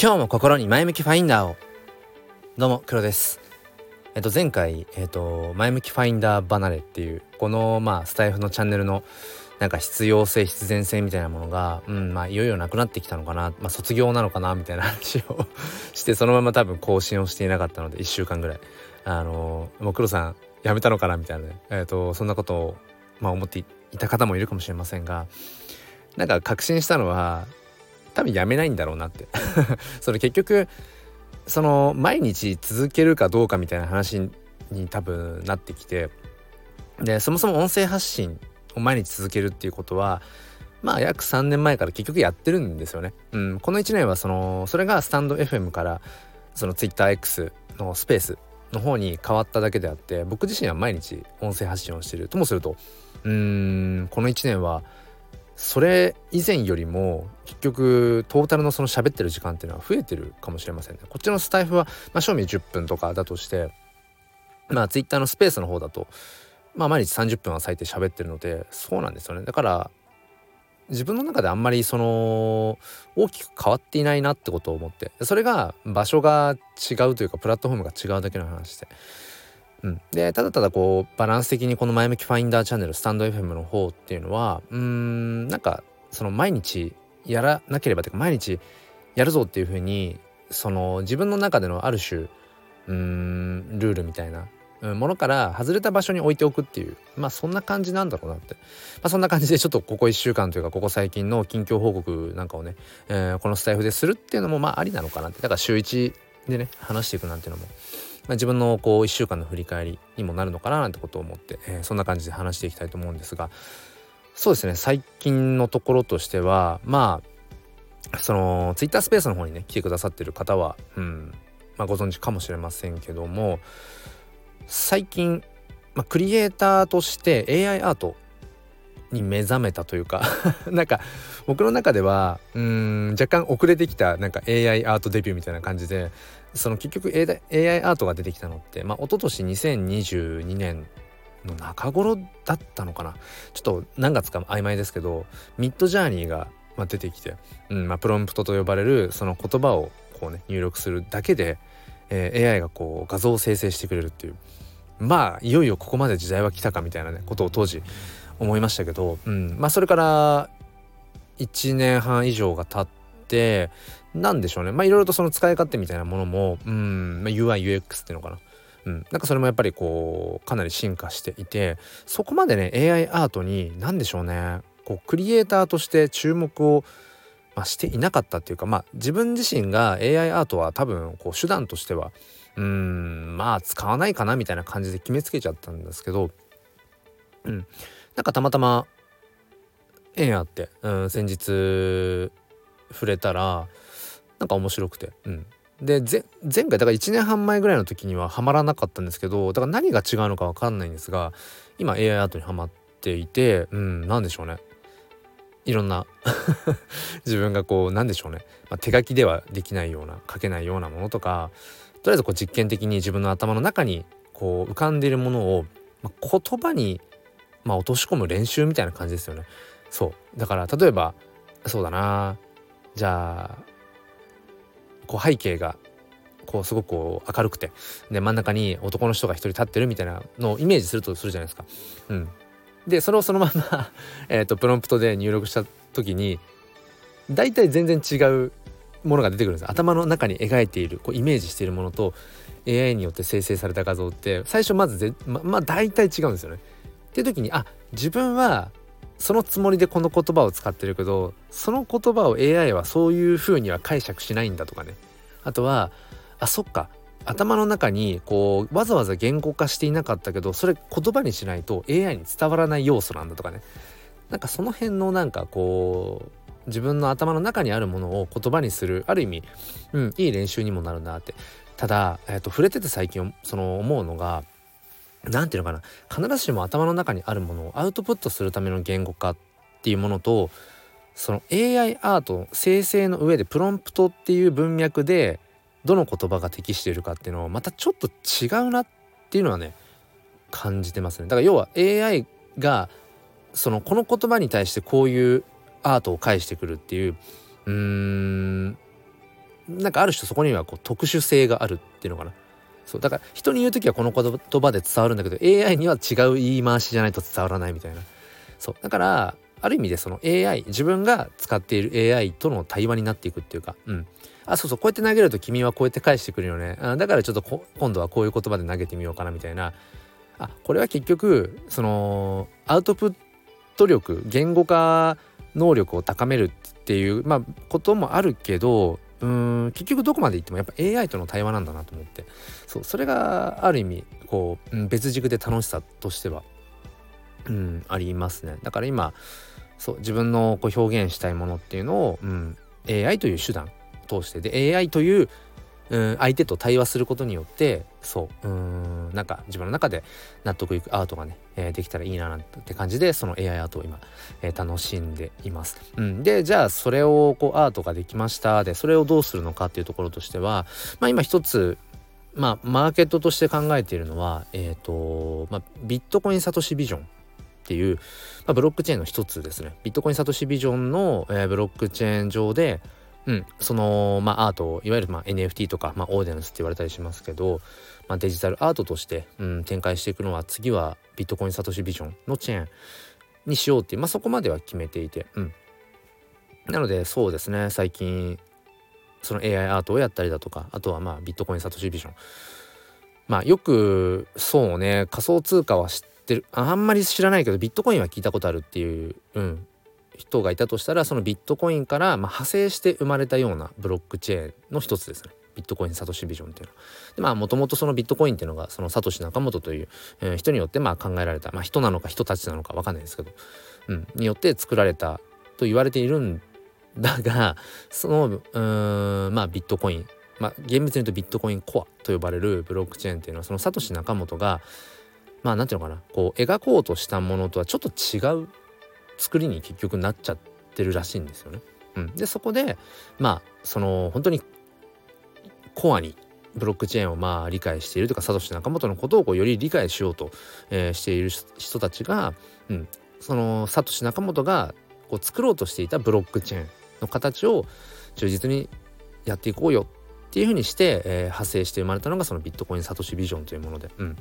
今日も心に前向きファインダーを。どうも黒です。えっと前回えっと前向きファインダー離れっていうこのまあスタイフのチャンネルのなんか必要性必然性みたいなものがうんまあいよいよなくなってきたのかな。まあ卒業なのかなみたいな話を してそのまま多分更新をしていなかったので1週間ぐらい。あのもう黒さん辞めたのかなみたいなね。えっとそんなことをまあ思っていた方もいるかもしれませんがなんか確信したのは多分やめないんだろうなって それ結局その毎日続けるかどうかみたいな話に多分なってきてでそもそも音声発信を毎日続けるっていうことはまあ約3年前から結局やってるんですよね。うん、この1年はそのそれがスタンド FM からその TwitterX のスペースの方に変わっただけであって僕自身は毎日音声発信をしてるともするとうーんこの1年はそれ以前よりも結局トータルのその喋ってる時間っていうのは増えてるかもしれませんね。こっちのスタイフは、まあ、賞味10分とかだとしてまあツイッターのスペースの方だとまあ毎日30分は最低喋ってるのでそうなんですよね。だから自分の中であんまりその大きく変わっていないなってことを思ってそれが場所が違うというかプラットフォームが違うだけの話でうん、でただただこうバランス的にこの前向きファインダーチャンネルスタンド FM の方っていうのはうんなんかその毎日やらなければというか毎日やるぞっていうふうにその自分の中でのある種うんルールみたいなものから外れた場所に置いておくっていうまあそんな感じなんだろうなって、まあ、そんな感じでちょっとここ1週間というかここ最近の近況報告なんかをね、えー、このスタイフでするっていうのもまあありなのかなって。だから週1でね話していくなんていうのもまあ、自分のこう1週間の振り返りにもなるのかななんてことを思って、えー、そんな感じで話していきたいと思うんですがそうですね最近のところとしてはまあそのツイッタースペースの方にね来てくださってる方は、うんまあ、ご存知かもしれませんけども最近、まあ、クリエイターとして AI アートに目覚めたというか なんか僕の中ではうん若干遅れてきたなんか AI アートデビューみたいな感じでその結局 AI アートが出てきたのってまあ一昨年2022年の中頃だったのかな。ちょっと何月か曖昧ですけどミッドジャーニーが出てきて、うんまあ、プロンプトと呼ばれるその言葉をこうね入力するだけで、えー、AI がこう画像を生成してくれるっていう。まあいよいよここまで時代は来たかみたいなねことを当時思いましたけど、うん。まあ、それから1年半以上が経ってなんでしょうね。まあいろいろとその使い勝手みたいなものも、うん。まあ、UIUX っていうのかな。うん、なんかそれもやっぱりこうかなり進化していてそこまでね AI アートに何でしょうね。こうクリエイターとして注目を、まあ、していなかったっていうかまあ自分自身が AI アートは多分こう手段としてはうん。まあ使わないかなみたいな感じで決めつけちゃったんですけどうん。なんかたまたま縁あって、うん、先日触れたらなんか面白くて、うん、で前回だから1年半前ぐらいの時にはハマらなかったんですけどだから何が違うのか分かんないんですが今 AI アートにはまっていてうん何でしょうね。いろんな 自分がこうなんでしょうね、まあ、手書きではできないような書けないようなものとかとりあえずこう実験的に自分の頭の中にこう浮かんでいるものを、まあ、言葉にまあ落とし込む練習みたいな感じですよね。そう。だから例えばそうだな。じゃあこう背景がこうすごくこう明るくて。で真ん中に男の人が一人立ってるみたいなのをイメージするとするじゃないですか。うん、でそれをそのまま えとプロンプトで入力した時に大体全然違うものが出てくるんです。頭の中に描いているこうイメージしているものと AI によって生成された画像って最初まずぜままあ大体違うんですよね。っていう時にあ自分はそのつもりでこの言葉を使ってるけどその言葉を AI はそういう風には解釈しないんだとかね。あとはあそっか。頭の中にこうわざわざ言語化していなかったけどそれ言葉にしないと AI に伝わらない要素なんだとかね。なんかその辺のなんかこう自分の頭の中にあるものを言葉にするある意味、うん、いい練習にもなるなって。ただ、えー、と触れてて最近その思うのが何て言うのかな。必ずしも頭の中にあるものをアウトプットするための言語化っていうものとその AI アート生成の上でプロンプトっていう文脈でどの言葉が適しているかっていうのをまたちょっと違うなっていうのはね感じてますね。だから要は AI がそのこの言葉に対してこういうアートを返してくるっていううーんなんかある種そこにはこう特殊性があるっていうのかな。そうだから人に言う時はこの言葉で伝わるんだけど AI には違う言い回しじゃないと伝わらないみたいな。そうだからある意味でその AI 自分が使っている AI との対話になっていくっていうかうん。あそうそうこうやって投げると君はこうやって返してくるよね。あだからちょっと今度はこういう言葉で投げてみようかなみたいな。あこれは結局そのアウトプット力言語化能力を高めるっていうまあこともあるけどうん結局どこまでいってもやっぱ AI との対話なんだなと思って。そうそれがある意味こう、別軸で楽しさとしては、うん、ありますねだから今そう自分のこう表現したいものっていうのを、うん、AI という手段通してで AI といううん相手と対話することによってそううんなんか自分の中で納得いくアートがね、えー、できたらいいななんて感じでその AI アートを今、えー、楽しんでいます。うん、でじゃあそれをこうアートができましたでそれをどうするのかっていうところとしてはまあ今一つまあマーケットとして考えているのはえっ、ー、と、まあ、ビットコインサトシビジョンっていう、まあ、ブロックチェーンの一つですね。ビットコインサトシビジョンの、えー、ブロックチェーン上でうん、その、まあ、アートいわゆる、まあ、NFT とか、まあ、オーディナンスって言われたりしますけど、まあ、デジタルアートとして、うん、展開していくのは次はビットコインサトシビジョンのチェーンにしようっていう、まあ、そこまでは決めていて、うん、なのでそうですね。最近その AI アートをやったりだとかあとはまあビットコインサトシビジョンまあよくそうね仮想通貨は知ってるあんまり知らないけどビットコインは聞いたことあるっていう、うん、人がいたとしたらそのビットコインからまあ派生して生まれたようなブロックチェーンの一つですね。ビットコインサトシビジョンっていうのは。でまあもともとそのビットコインっていうのがそのサトシ仲本という、えー、人によってまあ考えられた、まあ、人なのか人たちなのか分かんないですけど、うん、によって作られたと言われているんだがそのうんまあビットコインまあ厳密に言うとビットコインコアと呼ばれるブロックチェーンっていうのはそのサトシ仲本がまあ何て言うのかなこう描こうとしたものとはちょっと違う作りに結局なっちゃってるらしいんですよね。うん、でそこでまあその本当にコアにブロックチェーンをまあ理解しているとかサトシ仲本のことをこうより理解しようと、えー、している人たちが、うん、そのサトシ仲本がこう作ろうとしていたブロックチェーン。の形を忠実にやっていこうよっていうふうにして、えー、派生して生まれたのがそのビットコインサトシビジョンというもので、うん、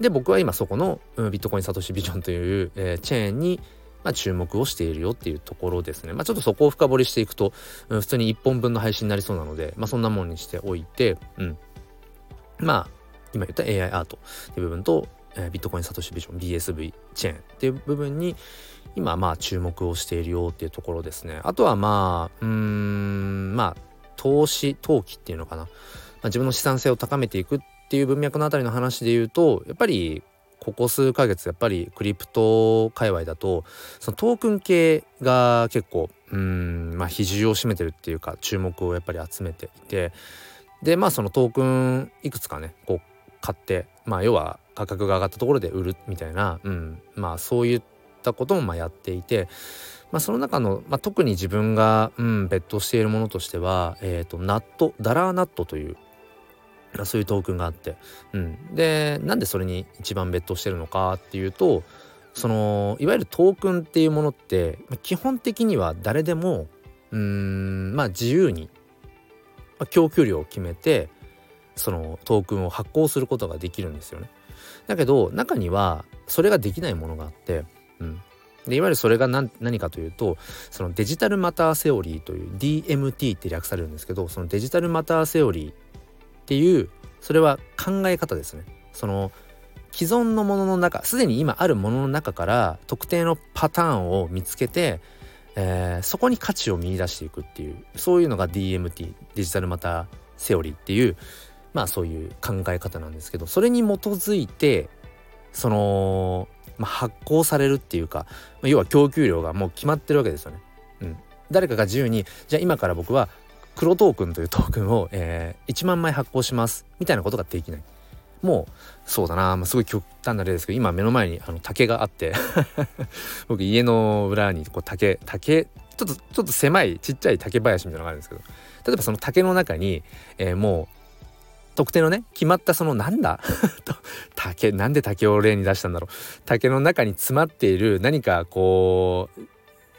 で僕は今そこの、うん、ビットコインサトシビジョンという、えー、チェーンにまあ、注目をしているよっていうところですね。まあ、ちょっとそこを深掘りしていくと、うん、普通に1本分の配信になりそうなので、まあ、そんなもんにしておいて、うん。まあ、今言った AI アートっていう部分と、えー、ビットコインサトシビジョン BSV チェーンっていう部分に今まあ注目をしているよっていうところですね。あとはまあ、うん、まあ、投資、投機っていうのかな。まあ、自分の資産性を高めていくっていう文脈のあたりの話で言うと、やっぱりここ数ヶ月やっぱりクリプト界隈だとそのトークン系が結構うんまあ比重を占めてるっていうか注目をやっぱり集めていてでまあそのトークンいくつかねこう買ってまあ要は価格が上がったところで売るみたいな、うん、まあそういったこともまやっていて、まあ、その中の、まあ、特に自分が、うん、別途しているものとしては、えーと、ナットダラーナットというそういうトークンがあって、うん、でなんでそれに一番別途してるのかっていうとそのいわゆるトークンっていうものって基本的には誰でもうんまあ自由に、供給量を決めてそのトークンを発行することができるんですよね。だけど中にはそれができないものがあって、うん、でいわゆるそれが何何かというとそのデジタルマターセオリーという DMT って略されるんですけどそのデジタルマターセオリーっていうそれは考え方ですね。その既存のものの中すでに今あるものの中から特定のパターンを見つけて、えー、そこに価値を見出していくっていうそういうのが DMT デジタルマターセオリーっていうまあそういう考え方なんですけどそれに基づいてその、まあ、発行されるっていうか要は供給量がもう決まってるわけですよね。うん、誰かが自由にじゃあ今から僕は黒トークンというトークンを、えー、1万枚発行しますみたいなことができない。もうそうだな、まあ、すごい極端な例ですけど今目の前にあの竹があって 僕家の裏にこう竹竹ちょっとちょっと狭いちっちゃい竹林みたいなのがあるんですけど例えばその竹の中に、えー、もう特定のね決まったそのなんだ？竹なんで竹を例に出したんだろう？竹の中に詰まっている何かこ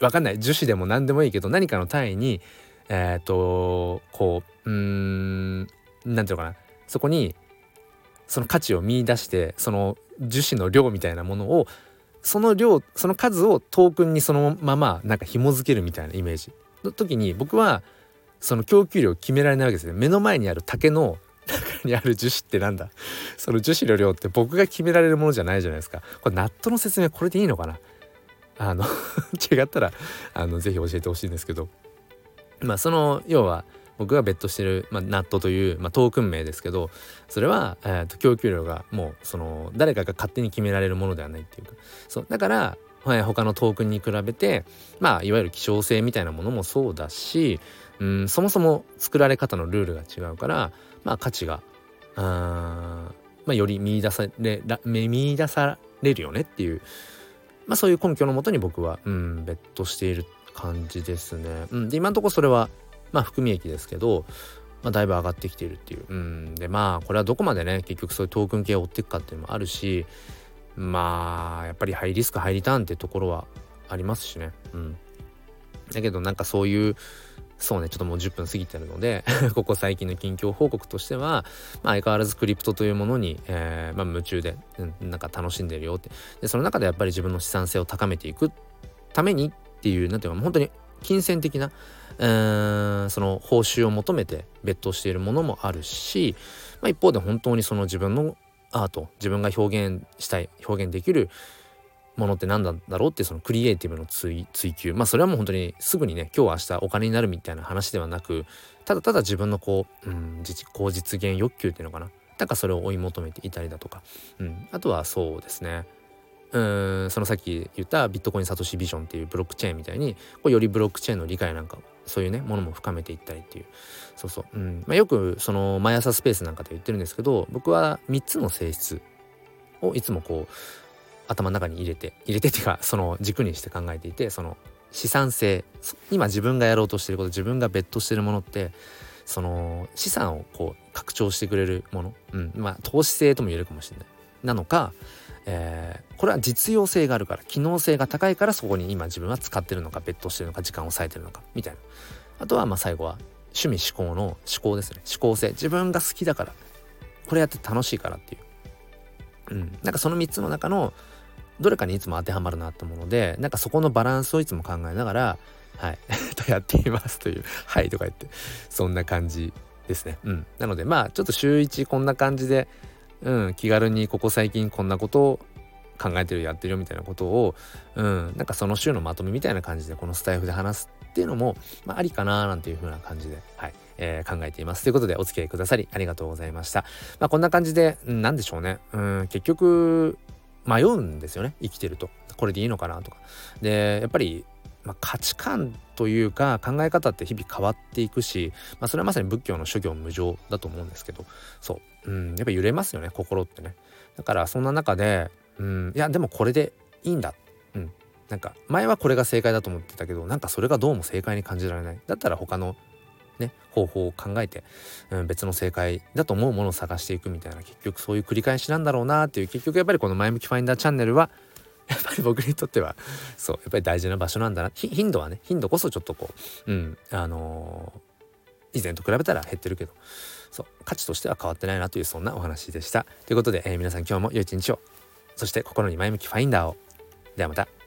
うわかんない。樹脂でも何でもいいけど何かの単位にえっ、とこううんなんていうのかな？そこにその価値を見出してその樹脂の量みたいなものをその量その数をトークンにそのままなんか紐付けるみたいなイメージ。の時に僕はその供給量を決められないわけですね。目の前にある竹の中にある樹脂ってなんだ？その樹脂の量って僕が決められるものじゃないじゃないですか。これナットの説明これでいいのかな？あの 違ったらあのぜひ教えてほしいんですけど。まあその要は僕がベットしてる、まあ、ナットという、まあ、トークン名ですけどそれは、えーと、供給量がもうその誰かが勝手に決められるものではないっていうか。そうだから、はい、他のトークンに比べてまあいわゆる希少性みたいなものもそうだしうんそもそも作られ方のルールが違うからまあ価値があまあ、より見出され見出されるよねっていう、まあ、そういう根拠のもとに僕は、うん、ベットしている感じですね。うん、で今のところそれはまあ含み益ですけど、まあ、だいぶ上がってきているっていう。うん、でまあこれはどこまでね結局そういうトークン系を追っていくかっていうのもあるしまあやっぱりハイリスクハイリターンってところはありますしね。うん、だけどなんかそういうそうねちょっともう10分過ぎてるので ここ最近の近況報告としては、まあ、相変わらずクリプトというものに、えーまあ、夢中で、なんか楽しんでるよって。でその中でやっぱり自分の資産性を高めていくためにっていうなんていうか本当に金銭的な、その報酬を求めて別途しているものもあるし、まあ、一方で本当にその自分のアート自分が表現したい表現できるものって何なんだろうってそのクリエイティブの追求。まあそれはもう本当にすぐにね今日明日お金になるみたいな話ではなくただただ自分のこう、うん、自己実現欲求っていうのかな。なんかそれを追い求めていたりだとか、うん、あとはそうですね。うんそのさっき言ったビットコインサトシビジョンっていうブロックチェーンみたいにこうよりブロックチェーンの理解なんかそういうねものも深めていったりっていう。そうそう、うん。まあ、よくその毎朝スペースなんかで言ってるんですけど僕は3つの性質をいつもこう頭の中に入れて入れてっていうか その軸にして考えていてその資産性今自分がやろうとしてること自分が別途してるものってその資産をこう拡張してくれるもの、うん、まあ投資性とも言えるかもしれない。なのか、えー、これは実用性があるから機能性が高いからそこに今自分は使ってるのか別途してるのか時間を割いてるのかみたいな。あとはまあ最後は趣味思考の思考ですね。思考性。自分が好きだからこれやって楽しいからっていう。うん、なんかその3つの中のどれかにいつも当てはまるなってものでなんかそこのバランスをいつも考えながらはい とやっていますという「はい」とか言ってそんな感じですねうんなのでまあちょっと週1こんな感じでうん気軽にここ最近こんなことを考えてるやってるよみたいなことをうんなんかその週のまとめみたいな感じでこのスタイフで話すっていうのも、まあ、ありかななんていう風な感じではいえー、考えています。ということでお付き合いくださりありがとうございました。まあ、こんな感じで、何でしょうね。うん、結局、迷うんですよね。生きてると。これでいいのかなとか。でやっぱり、まあ、価値観というか考え方って日々変わっていくし、まあ、それはまさに仏教の諸行無常だと思うんですけど。そう、うん、やっぱ揺れますよね。心ってね。だからそんな中で、うん、いやでもこれでいいんだ、うん、なんか前はこれが正解だと思ってたけどなんかそれがどうも正解に感じられない。だったら他のね、方法を考えて、うん、別の正解だと思うものを探していくみたいな結局そういう繰り返しなんだろうなっていう結局やっぱりこの前向きファインダーチャンネルは やっぱり僕にとってはそうやっぱり大事な場所なんだな。頻度はね頻度こそちょっとこううんあのー、以前と比べたら減ってるけどそう価値としては変わってないなというそんなお話でした。ということで、えー、皆さん今日も良い一日を。そして心に前向きファインダーを。ではまた。